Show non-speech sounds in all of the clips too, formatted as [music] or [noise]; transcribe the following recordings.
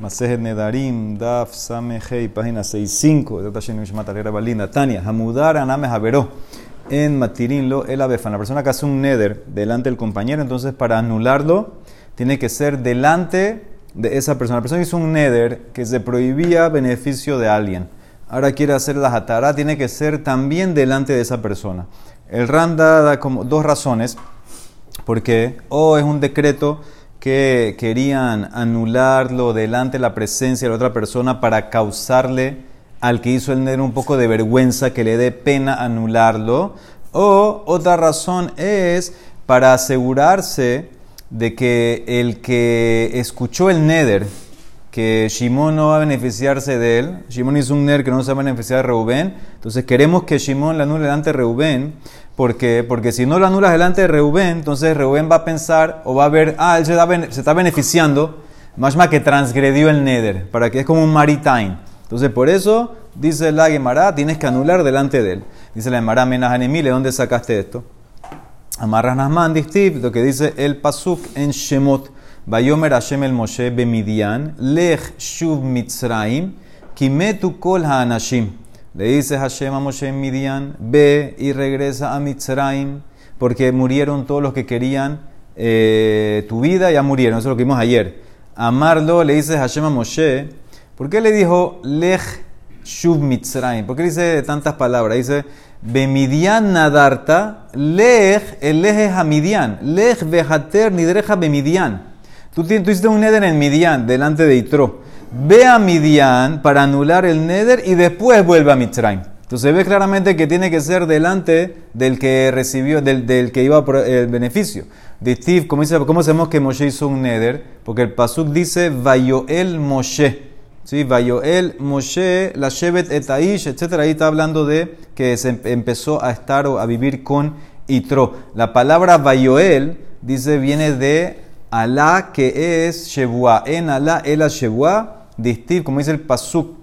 Masejet Nedarim, Daf, Samehei, página 65, de Tashen Mishmatalera Balina, Tania, Hamudar Aname Javeró, en Matirin lo el abefan. La persona que hace un neder delante del compañero, entonces para anularlo, tiene que ser delante de esa persona. La persona hizo un neder que se prohibía beneficio de alguien. Ahora quiere hacer la jatará, tiene que ser también delante de esa persona. El Randa da como dos razones, porque o es un decreto que querían anularlo delante de la presencia de la otra persona para causarle al que hizo el neder un poco de vergüenza, que le dé pena anularlo. O otra razón es para asegurarse de que el que escuchó el neder, que Shimon no va a beneficiarse de él, Shimon hizo un neder que no se va a beneficiar de Reubén, entonces queremos que Shimon le anule delante de Reubén, ¿Por qué? Porque si no lo anulas delante de Reubén, entonces Reubén va a pensar o va a ver, ah, él se, está beneficiando, más más que transgredió el Neder, para que es como un maritime. Entonces por eso, dice la Gemara, tienes que anular delante de él. Dice la Gemara, Menahanemile, ¿dónde sacaste esto? Amarras Nasman, lo que dice el Pasuk en Shemot, Bayomer Hashem el Moshe bemidian, lech shuv mitzraim, kimetu kol ha'anashim. Le dice Hashem a Moshe en Midian, ve y regresa a Mitzrayim, porque murieron todos los que querían eh, tu vida, ya murieron, eso es lo que vimos ayer. Amarlo, le dice Hashem a Moshe, ¿por qué le dijo Lech Shuv Mitzrayim? ¿Por qué dice tantas palabras? Dice, Bemidian nadarta, Lech, el Lech es a Midian, Lech vejater nidreja Bemidian. Tú, hiciste un neder en Midian, delante de Itro ve a Midian para anular el Neder y después vuelve a Mitzrayim. Entonces ve claramente que tiene que ser delante del que recibió, del, del que iba por el beneficio. De Steve, ¿cómo, dice, ¿cómo sabemos que Moshe hizo un Neder? Porque el Pasuk dice Vayoel Moshe. ¿Sí? Vayoel Moshe, la Shevet Etaish, etc. Ahí está hablando de que se empezó a estar o a vivir con Itro. La palabra Vayoel, dice, viene de Alá, que es Shebua. En Alá, el Shebua distiv, como dice el Pasuk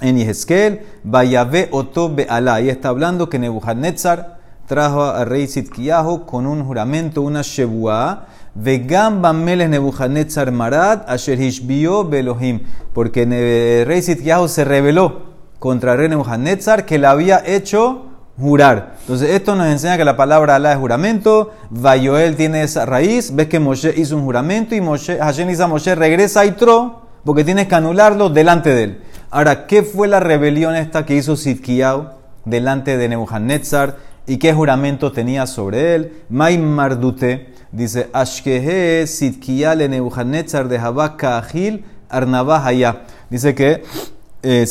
en Yehezkel, Vayavé Otobe Alá. Ahí está hablando que Nebuchadnezzar trajo al rey Zitkiyahu con un juramento, una Shebuah, Vegam Bameles Nebuchadnezzar Marad, Asher Hishbio Belohim. Porque rey Zitkiyahu se rebeló contra el rey Nebuchadnezzar que le había hecho jurar. Entonces, esto nos enseña que la palabra Alá es juramento. Vayoel tiene esa raíz. Ves que Moshe hizo un juramento y Moshe, Hashem dice a Moshe, regresa a Itro porque tienes que anularlo delante de él. Ahora, ¿qué fue la rebelión esta que hizo Sidkiyahu delante de Nebuchadnezzar y qué juramento tenía sobre él? May Mardute dice, Ashkehe Sidkiyah Nebuchadnezzar de Habaka Ahil Arnabahaya. Dice que eh,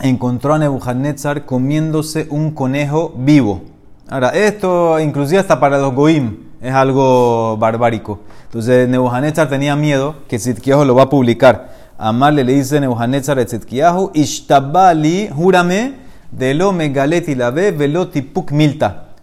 encontró a Nebuchadnezzar comiéndose un conejo vivo. Ahora, esto inclusive hasta para los goim es algo barbárico. Entonces Nebuchadnezzar tenía miedo que Zitkiyahu lo va a publicar. Amarle le dice Nebuchadnezzar a Zitkiyahu, Ishtabali, júrame, de lo megaleti la ve, veloti puk.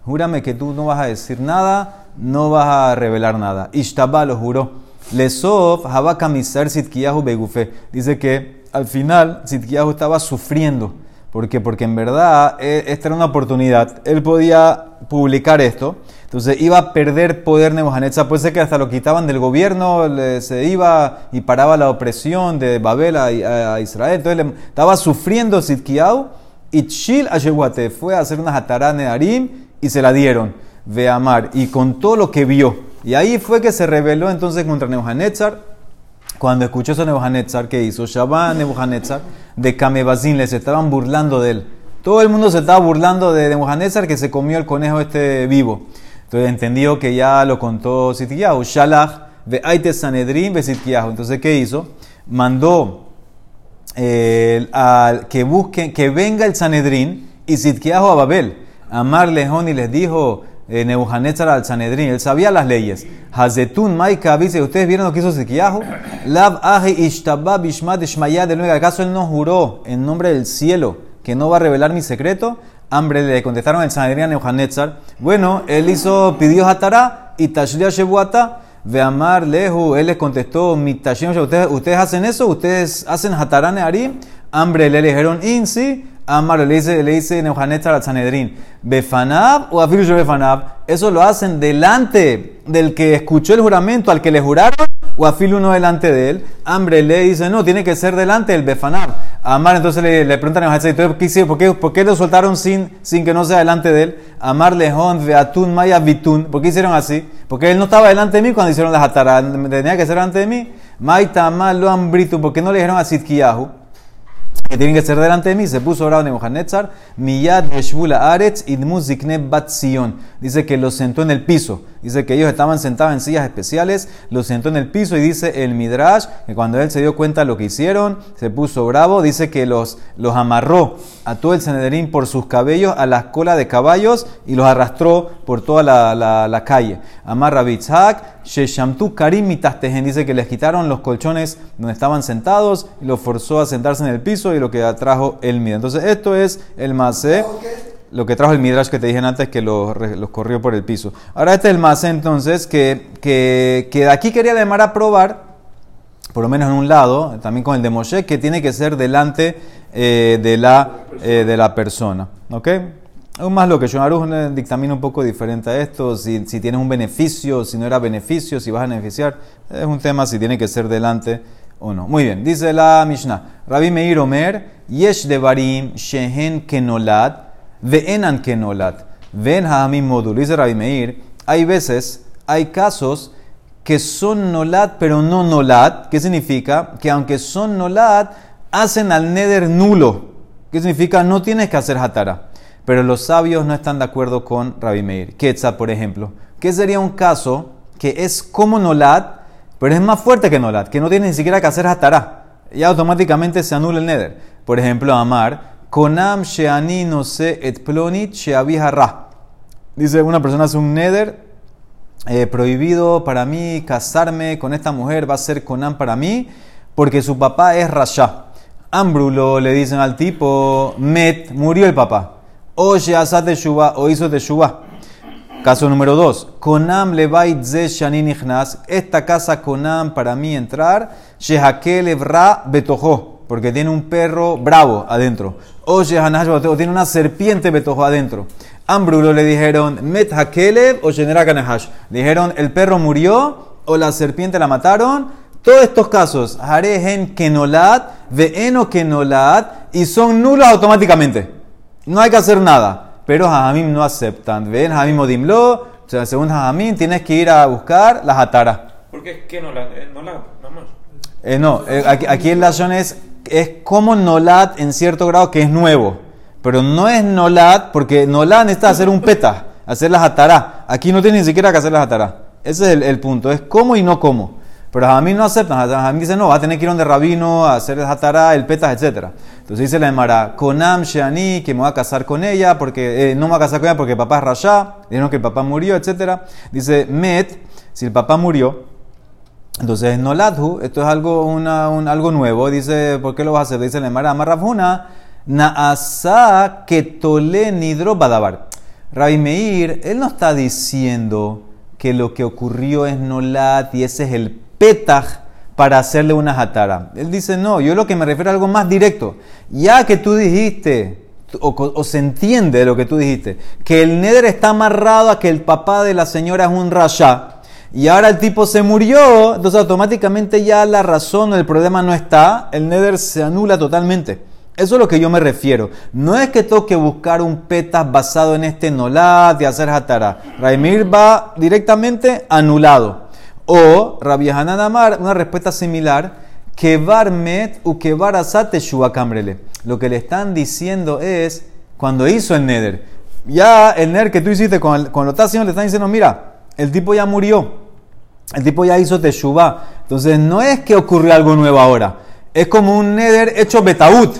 Júrame que tú no vas a decir nada, no vas a revelar nada. Ishtabah lo juró. Lesof, habaka misar Zitkiyahu begufe. Dice que al final Zitkiyahu estaba sufriendo. ¿Por qué? Porque en verdad eh, esta era una oportunidad. Él podía publicar esto entonces iba a perder poder Nebuchadnezzar. Puede ser que hasta lo quitaban del gobierno, se iba y paraba la opresión de Babel a, Israel. Entonces estaba sufriendo Sidkiau y Chil Ashewate fue a hacer una jatará Nedarim y se la dieron. Ve Amar. Y con todo lo que vio. Y ahí fue que se rebeló entonces contra Nebuchadnezzar. Cuando escuchó eso Nebuchadnezzar, ¿qué hizo? Shabbat Nebuchadnezzar de Kamebazin, les estaban burlando de él. Todo el mundo se estaba burlando de Nebuchadnezzar que se comió el conejo este vivo. Entonces entendió que ya lo contó Sitkiyahu. Shalach ve Aite Sanedrin ve Sitkiyahu. Entonces, ¿qué hizo? Mandó eh, que busquen, que venga el Sanedrín y Sitkiyahu a Babel. Amar Lejón y les dijo eh, Nebuchadnezzar al Sanedrín. Él sabía las leyes. Hazetun Maika dice, ¿ustedes vieron lo que hizo Sitkiyahu? Lab Ahi Ishtabah Bishmat Ishmayad. ¿Acaso él no juró en nombre del cielo que no va a revelar mi secreto? hambre, le contestaron el Sanedrín a Nebuchadnezzar. Bueno, él hizo, pidió Hatará y Tashlia Shebuata. Ve amar lehu, él les contestó, mi ¿ustedes, ustedes hacen eso, ustedes hacen Hatará Nearim. Hambre, le dijeron, Insi. Amar, le dice, le dice Nebuchadnezzar al Sanedrín, Befanab o Afilu Befanab, eso lo hacen delante del que escuchó el juramento, al que le juraron, o afil uno delante de él. Hambre le dice, no, tiene que ser delante del befanab. Amar, entonces le, le preguntan a ¿qué ¿Por qué, ¿por qué lo soltaron sin, sin que no sea delante de él? Amar lejón, veatun, maya vitun. ¿Por qué hicieron así? Porque él no estaba delante de mí cuando hicieron las ataras. Tenía que ser delante de mí. Maita mal lo ambritu. ¿Por qué no le dijeron a Sidkiyahu? Que tienen que ser delante de mí. Se puso bravo Nebuchadnezzar, Miyad Yeshbula Aretz Idmu Zikne Batzion. Dice que los sentó en el piso. Dice que ellos estaban sentados en sillas especiales, los sentó en el piso y dice el Midrash que cuando él se dio cuenta de lo que hicieron, se puso bravo. Dice que los, los amarró a todo el Senederín por sus cabellos a las colas de caballos y los arrastró por toda la, la, la calle. Amarra Bitzhak, Sheshamtu Karim Dice que les quitaron los colchones donde estaban sentados y los forzó a sentarse en el piso y lo que atrajo el Midrash. Entonces, esto es el Masé lo que trajo el Midrash que te dije antes que los, corrió por el piso. Ahora este es el más entonces que, que, de aquí quería llamar a probar, por lo menos en un lado, también con el de Moshe, que tiene que ser delante eh, de, la, eh, de la persona. ¿Ok? Aún más lo que Shonaruj dictamina un poco diferente a esto, si, si tienes un beneficio, si no era beneficio, si vas a beneficiar, es un tema si tiene que ser delante o no. Muy bien, dice la Mishnah, Rabbi Meir Omer, Yesh Devarim Shehen Kenolat, Ve'enan kenolat. Ven ha'amim modul. Dice Rabbi Meir, hay veces, hay casos que son nolat pero no nolat. ¿Qué significa? Que aunque son nolat, hacen al neder nulo. ¿Qué significa? No tienes que hacer hatara. Pero los sabios no están de acuerdo con Rabbi Meir. Ketza, por ejemplo. ¿Qué sería un caso que es como nolat, pero es más fuerte que nolat? Que no tiene ni siquiera que hacer hatara. Y automáticamente se anula el neder. Por ejemplo, Amar Konam sheani no se et plonit Dice una persona hace un neder eh, prohibido para mí casarme con esta mujer, va a ser Konam para mí, porque su papá es Rasha. Ambrulo le dicen al tipo, Met, murió el papá. Oye, asat de Shuba, o hizo de Shuba. Caso número 2. Konam levait ze shanin Esta casa Konam para mí entrar. Shehakel evra betojo porque tiene un perro bravo adentro. Oye, o tiene una serpiente betojo adentro. Ambrulo le dijeron, Met Hakelev o Kanahash. Dijeron, el perro murió o la serpiente la mataron. Todos estos casos, Harehen Kenolat, Veeno Kenolat, y son nulos automáticamente. No hay que hacer nada. Pero Jajamim no aceptan. Ven, Jajamim Odimlo, o sea, según Jajamim, tienes que ir a buscar las ataras. ¿Por qué Kenolat? Eh, no la, eh, no, eh, aquí, aquí en la zona es es como Nolad en cierto grado que es nuevo. Pero no es Nolad porque Nolad necesita hacer un peta, hacer las atará. Aquí no tiene ni siquiera que hacer las atará. Ese es el, punto, es cómo y no cómo. Pero a mí no aceptan, a mí dicen no, va a tener que ir donde rabino hacer el atará, el petas, etc. Entonces dice la Emara, Konam Sheani, que me voy a casar con ella, porque eh, no me voy a casar con ella porque el papá es Rasha, dijeron que el papá murió, etc. Dice Met, si el papá murió, entonces, noladhu, esto es algo, una, un, algo nuevo. Dice, ¿por qué lo vas a hacer? Dice Lemara Marrafuna, naasa ketole nidro badabar. Rabbi Meir, él no está diciendo que lo que ocurrió es nolat y ese es el petaj para hacerle una jatara. Él dice, no, yo lo que me refiero a algo más directo. Ya que tú dijiste, o, se entiende lo que tú dijiste, que el neder está amarrado a que el papá de la señora es un rasha y ahora el tipo se murió, entonces automáticamente ya la razón el problema no está, el nether se anula totalmente. Eso es lo que yo me refiero. No es que tengo que buscar un petas basado en este nolat y hacer hatara. Raimir va directamente anulado. O Rabbi Hanan Amar, una respuesta similar, que barmet u que barasate cambrele. Lo que le están diciendo es, cuando hizo el nether, ya el nether que tú hiciste con, con lo que estás haciendo, le están diciendo, mira, el tipo ya murió. El tipo ya hizo teshuva. Entonces no es que ocurrió algo nuevo ahora. Es como un neder hecho betaut.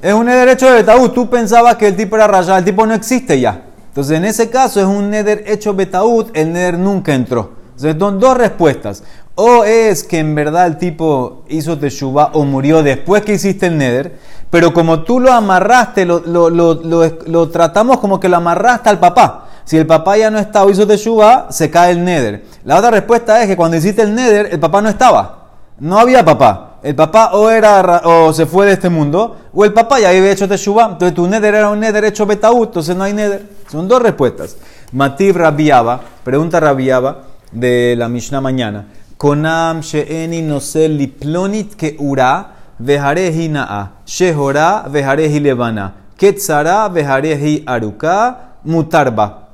Es un neder hecho de betaut. Tú pensabas que el tipo era rayado. El tipo no existe ya. Entonces en ese caso es un neder hecho betaut. El neder nunca entró. Entonces son dos respuestas. O es que en verdad el tipo hizo teshuva o murió después que hiciste el neder. Pero como tú lo amarraste, lo tratamos como que lo amarraste al papá. Si el papá ya no está o hizo teshuva, se cae el neder. La otra respuesta es que cuando hiciste el neder, el papá no estaba. No había papá. El papá o era o se fue de este mundo, o el papá ya había hecho teshuva. Entonces tu neder era un neder hecho betaú, entonces no hay neder. Son dos respuestas. Mativ Rabiaba, pregunta Rabiaba de la Mishnah mañana. Konam she'eni nosel liplonit que ura, vejarehi na'a, shehora, vejarehi levana, ketzara, vejarehi aruka, mutarba.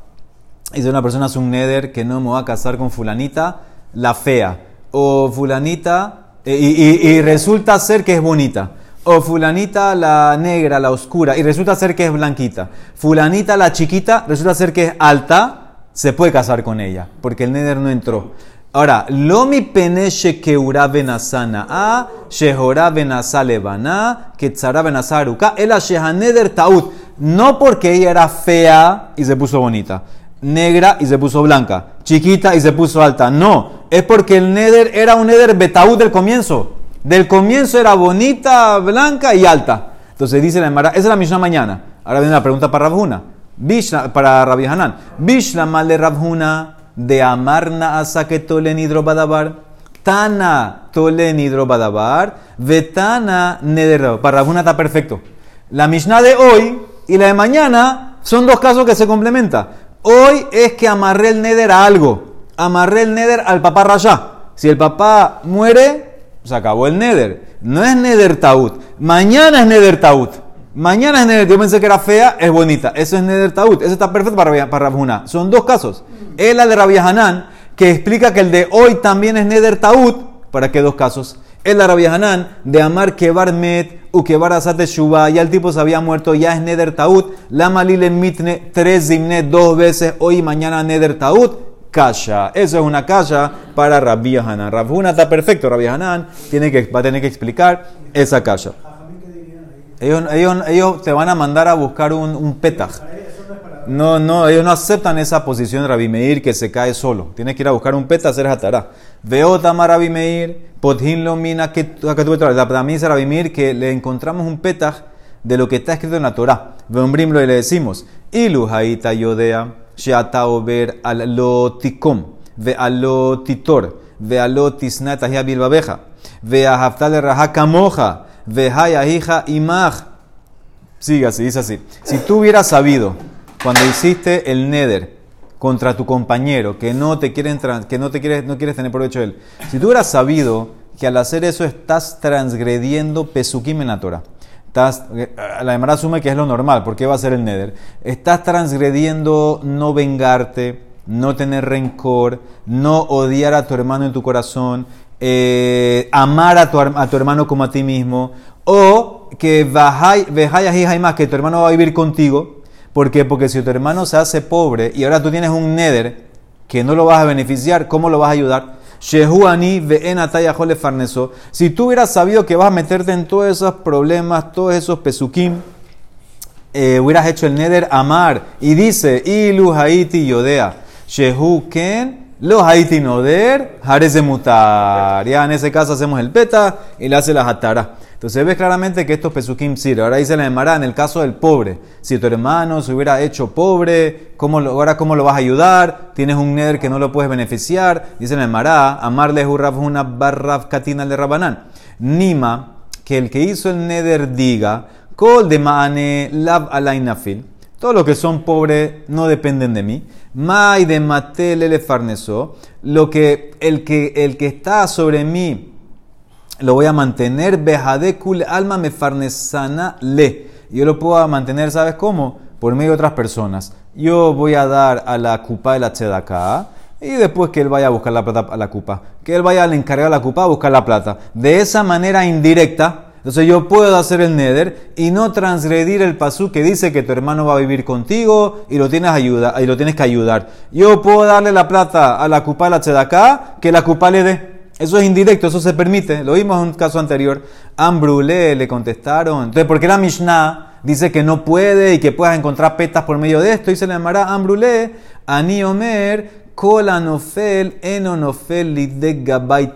Dice una persona es un neder que no me va a casar con fulanita, la fea, o fulanita, y, y- resulta ser que es bonita. O fulanita la negra, la oscura, y resulta ser que es blanquita. Fulanita la chiquita, resulta ser que es alta, se puede casar con ella, porque el neder no entró. Ahora, lo mi pene shekeura benasana a, shehora benasa levana, ketzara benasa aruka, el shehaneder taut. No porque ella era fea y se puso bonita, negra y se puso blanca, chiquita y se puso alta. No, es porque el neder era un neder betaut del comienzo. Del comienzo era bonita, blanca y alta. Entonces dice la Emara, esa es la Mishnah mañana. Ahora viene la pregunta para. Bishna, para Rabbi Hanan. Bishna mal de Rabhuna de amarna que tolen hidrobadabar. Tana tolen hidrobadabar. Vetana neder. Para Rabhuna está perfecto. La Mishnah de hoy y la de mañana son dos casos que se complementan. Hoy es que amarré el neder a algo. Amarré el neder al papá Rasha. Si el papá muere, se acabó el neder. No es neder taut. Mañana es neder taut. Mañana es neder. Yo pensé que era fea, es bonita. Eso es neder taut. Eso está perfecto para, para Rabhuna. Son dos casos. Es la de Rabbi Hanan, que explica que el de hoy también es neder taut. ¿Para qué dos casos? Rabbi Hanan de amar kebar met u kebar asate shuba. Ya el tipo se había muerto, ya es neder taut. La malile mitne tres zimne dos veces. Hoy y mañana neder taut. Kasha. Eso es una kasha para Rabbi Hanan. Rabhuna está perfecto. Rabbi Hanan tiene que, va a tener que explicar esa kasha. Ellos, ellos, ellos te van a mandar a buscar un, un petaj. No, no, ellos no aceptan esa posición de Rabbi Meir que se cae solo. Tienes que ir a buscar un peta, hacer hatará. Veo Tama Rabbi Meir, Podhin lo mina que que tuve También dice Rabbi Meir que le encontramos un petaj de lo que está escrito en la Torah. Veombrimlo y le decimos, Ilu haita yodea, sheata ober al lo tikom, ve al lo titor, ve al lo tisnat ahia bilbabeja, ve a haftal raja kamoja, ve haya hija imaj. Sigue así, dice así. Si tú hubieras sabido cuando hiciste el neder contra tu compañero que no te quieren que no te quieres no quieres tener provecho de él. Si tú hubieras sabido que al hacer eso estás transgrediendo pesukim en la Torah. Estás, eh, la Emara asume que es lo normal, porque va a ser el neder. Estás transgrediendo no vengarte, no tener rencor, no odiar a tu hermano en tu corazón, eh, amar a tu, a tu hermano como a ti mismo, o que vajay- vejayas y más que tu hermano va a vivir contigo. ¿Por qué? Porque si tu hermano se hace pobre y ahora tú tienes un neder que no lo vas a beneficiar, ¿cómo lo vas a ayudar? Si tú hubieras sabido que vas a meterte en todos esos problemas, todos esos pesukim, eh, hubieras hecho el neder amar. Y dice, ilu haiti yodea, shehu ken, lo haiti noder, jarese mutar. Ya en ese caso hacemos el peta y le hace la hatara. Entonces ves claramente que estos pesukim sirven. Ahora dice la Emara en el caso del pobre. Si tu hermano se hubiera hecho pobre, ¿cómo lo, ahora cómo lo vas a ayudar? Tienes un neder que no lo puedes beneficiar. Dice la Emara, amarle una barraf katina de rabanán. Nima, que el que hizo el neder diga, Kol de maane lab alainafil. Todo lo que son pobres no dependen de mí. Mai de matele farneso. Lo que el que el que está sobre mí lo voy a mantener. Bejadekul alma me farnesana le. Yo lo puedo mantener, ¿sabes cómo? Por medio de otras personas. Yo voy a dar a la cupa de la tzedaká. Y después que él vaya a buscar la plata a la cupa. Que él vaya al encargar la cupa a buscar la plata. De esa manera indirecta, entonces yo puedo hacer el neder y no transgredir el pasú que dice que tu hermano va a vivir contigo y lo tienes, ayuda, y lo tienes que ayudar. Yo puedo darle la plata a la cupa de la tzedaká, que la cupa le dé. Eso es indirecto, eso se permite. Lo vimos en un caso anterior. Ambrulé le contestaron. Entonces, ¿por qué la Mishnah dice que no puede y que puedas encontrar petas por medio de esto? Y se le llamará Ambrulé, Ani Omer, Kolanofel, Enonofel, Lidek Gabay.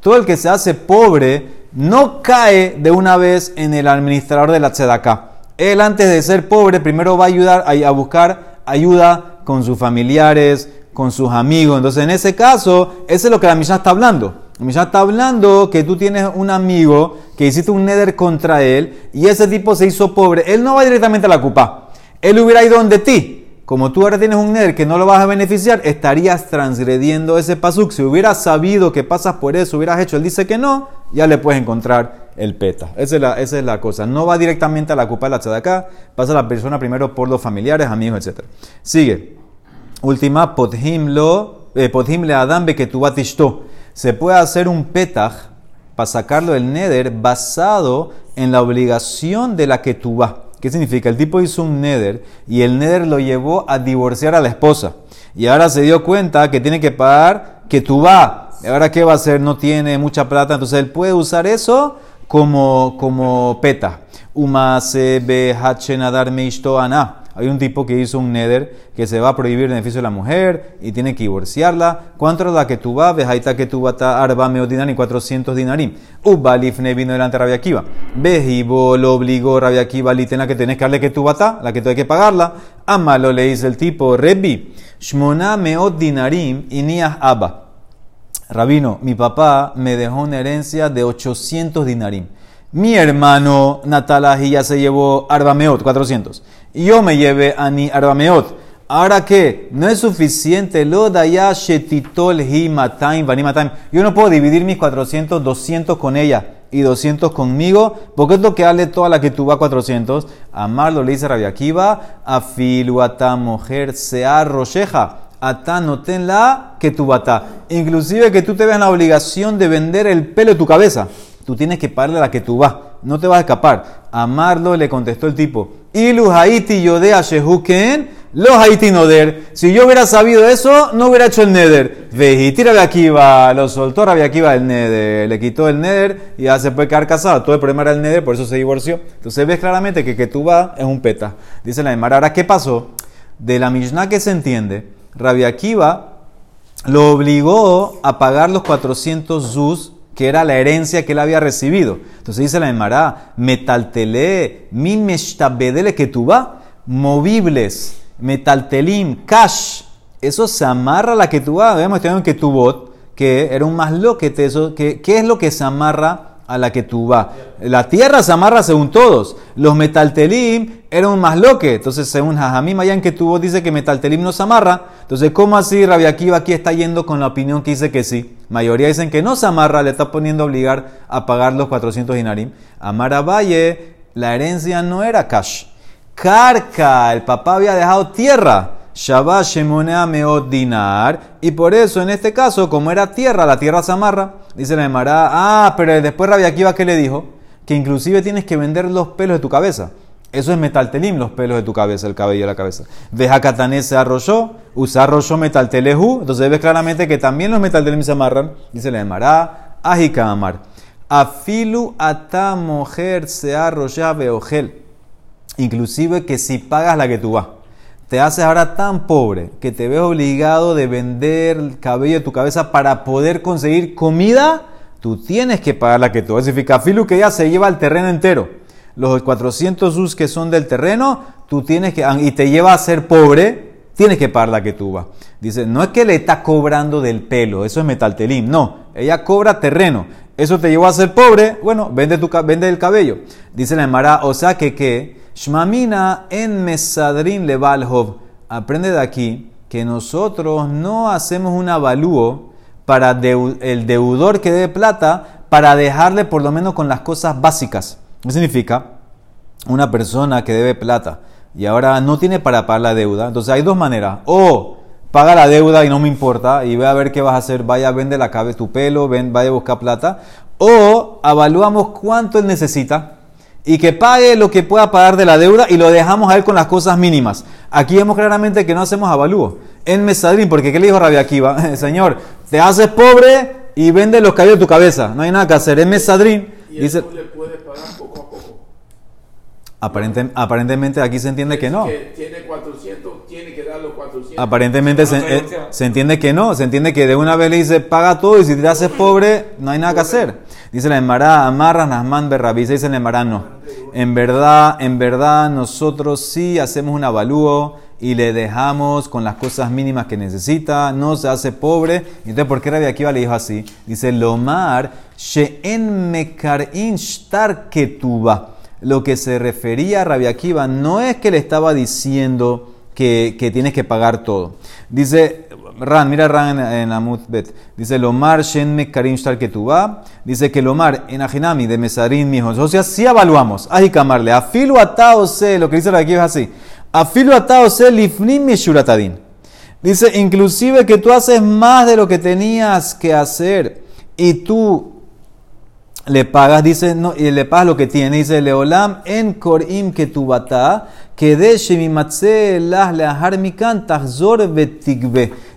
Todo el que se hace pobre no cae de una vez en el administrador de la tzedaká. Él antes de ser pobre primero va a ayudar a buscar ayuda con sus familiares, con sus amigos. Entonces, en ese caso, eso es lo que la Mishnah está hablando. La Mishnah está hablando que tú tienes un amigo que hiciste un neder contra él y ese tipo se hizo pobre. Él no va directamente a la cupa. Él hubiera ido donde ti como tú ahora tienes un neder que no lo vas a beneficiar, estarías transgrediendo ese pasuk. Si hubieras sabido que pasas por eso, hubieras hecho, él dice que no, ya le puedes encontrar el peta. Esa es la, esa es la cosa. No va directamente a la culpa de la acá, pasa la persona primero por los familiares, amigos, etc. Sigue. Última, eh, adam Se puede hacer un petaj para sacarlo del neder basado en la obligación de la que vas. ¿Qué significa? El tipo hizo un neder y el neder lo llevó a divorciar a la esposa. Y ahora se dio cuenta que tiene que pagar que vas. Ahora, ¿qué va a hacer? No tiene mucha plata. Entonces, él puede usar eso como, como peta. Umase nadar ana. Hay un tipo que hizo un neder que se va a prohibir el beneficio de la mujer y tiene que divorciarla. ¿Cuánto es la que tú vas? Vejaita que tú vas arba y 400 dinarim. Ubalifne vino delante de Rabia Akiva. Vejibo lo obligó Rabia Akiva litena que tenés que darle que tú vas la que tú hay que pagarla. Amalo le dice el tipo, Rebi, shmona meot dinarim y nias abba. Rabino, mi papá me dejó una herencia de 800 dinarim. Mi hermano Natalaji ya se llevó Arbameot, 400. Yo me llevé a ni Arbameot. Ahora que no es suficiente lo daya shetitol hi mataim Yo no puedo dividir mis 400, 200 con ella y 200 conmigo, porque es lo que hable toda la que tú vas 400. Amarlo le dice Rabia Akiva, afiluata mujer sea rocheja. Ata no ten la que tu bata. Inclusive que tú te veas la obligación de vender el pelo de tu cabeza. Tú tienes que pagarle la que tú vas. No te vas a escapar. Amarlo le contestó el tipo. Ilu haiti yodea shehuken, lo haiti noder. Si yo hubiera sabido eso, no hubiera hecho el neder. Vejitira de aquí va, lo soltó Rabbi Akiva el neder. Le quitó el neder y ya se puede quedar casado. Todo el problema era el neder, por eso se divorció. Entonces ves claramente que que tú vas es un peta. Dice la Emara. Ahora, ¿qué pasó? De la Mishnah que se entiende Rabbi Akiva lo obligó a pagar los 400 zuz, que era la herencia que él había recibido. Entonces dice la Emara, metaltele, min meshtabedele que tú movibles, metaltelim, cash, eso se amarra a la que tú vas. Vemos que tu bot, que era un más eso, que, ¿qué es lo que se amarra a la que tú vas. La tierra se amarra según todos. Los metaltelim eran un más loque. Entonces, según Jajamim, en que tuvo dice que metaltelim no se amarra. Entonces, ¿cómo así Rabbi Akiva aquí está yendo con la opinión que dice que sí? Mayoría dicen que no se amarra, le está poniendo a obligar a pagar los 400 dinarim. Amara Valle, la herencia no era cash. Carca, el papá había dejado tierra. Y por eso, en este caso, como era tierra, la tierra se amarra. Dice la Emara, ah, pero después Rabia Akiva, ¿qué le dijo? Que inclusive tienes que vender los pelos de tu cabeza. Eso es metaltelim, los pelos de tu cabeza, el cabello de la cabeza. Veja se arrolló, usa arrolló metaltelehu. Entonces ves claramente que también los metaltelim se amarran. Dice la Emara, ajika amar. Afilu ata mujer se arrolla beogel. Inclusive que si pagas la que tú vas te haces ahora tan pobre que te ves obligado de vender el cabello de tu cabeza para poder conseguir comida, tú tienes que pagar la que tú. Es decir, Filu que ya se lleva el terreno entero. Los 400 us que son del terreno, tú tienes que, y te lleva a ser pobre, tienes que pagar la que tú vas. Dice, no es que le está cobrando del pelo, eso es metaltelim, no, ella cobra terreno. Eso te llevó a ser pobre, bueno, vende, tu, vende el cabello. Dice la Emara, o sea que, que Shmamina en Mesadrin Levalhov. Aprende de aquí que nosotros no hacemos un avalúo para el deudor que debe plata para dejarle por lo menos con las cosas básicas. ¿Qué significa? Una persona que debe plata y ahora no tiene para pagar la deuda. Entonces hay dos maneras. O paga la deuda y no me importa y ve a ver qué vas a hacer. Vaya, vende la cabeza, tu pelo, ven, vaya a buscar plata. O avalúamos cuánto él necesita y que pague lo que pueda pagar de la deuda y lo dejamos a él con las cosas mínimas. Aquí vemos claramente que no hacemos avalúo. En Mesadrín, porque ¿qué le dijo Rabia Akiva? [laughs] Señor, te haces pobre y vende los cabellos de tu cabeza. No hay nada que hacer. En Mesadrín, dice... le puede pagar poco a poco. aparentemente aquí se entiende que no. tiene 400, tiene que dar los 400. Aparentemente se, eh, se, entiende que no. Se entiende que de una vez le dice, paga todo y si te haces pobre, no hay nada que hacer. Dice la Emara, amarra Nasman Berrabí. Dice la Emara, no. En verdad, en verdad, nosotros sí hacemos un avalúo y le dejamos con las cosas mínimas que necesita, no se hace pobre. Entonces, ¿por qué Rabbi Akiva le dijo así? Dice, Lomar, She'en Mekarin Shtar Ketuba. Lo que se refería a Rabbi Akiva no es que le estaba diciendo que, que tienes que pagar todo. Dice Ran, mira Ran en, en Amut Bet. Dice Lomar Shen Mekarim Shtar Ketubá. Dice que Lomar en Ajinami de Mesarín mijos. O sea, si evaluamos. Ajicamarle. Afilu atao se. Lo que dice aquí es así. Afilu atao se lifnim mishuratadin. Dice, inclusive que tú haces más de lo que tenías que hacer y tú le pagas, dice, no, y le pagas lo que tiene, dice, Leolam en korim que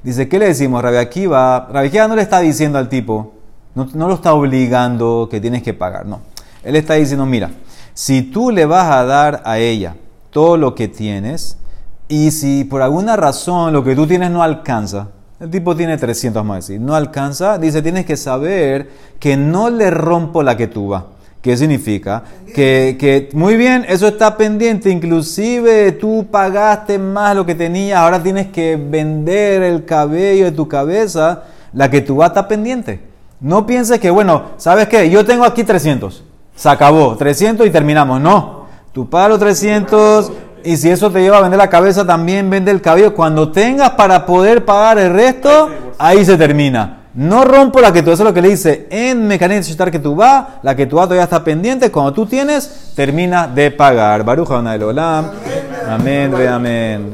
Dice, ¿qué le decimos? Rabbi Akiva, Rabbi Akiva no le está diciendo al tipo, no, lo está obligando que tienes que pagar, no. Él está diciendo, mira, si tú le vas a dar a ella todo lo que tienes, y si por alguna razón lo que tú tienes no alcanza, el tipo tiene 300, vamos a decir, no alcanza, dice, tienes que saber que no le rompo la que tú va. ¿Qué significa? Que, que, muy bien, eso está pendiente, inclusive tú pagaste más lo que tenías, ahora tienes que vender el cabello de tu cabeza, la que tú va está pendiente. No pienses que, bueno, ¿sabes qué? Yo tengo aquí 300, se acabó, 300 y terminamos. No, tú pagas los 300 y si eso te lleva a vender la cabeza, también vende el cabello. Cuando tengas para poder pagar el resto, ahí se termina. No rompo la que tú, eso es lo que le dice en mecánica que tú vas, la que tú todavía está pendiente. Cuando tú tienes, termina de pagar. Baruja, Olam. Amén, ve amén.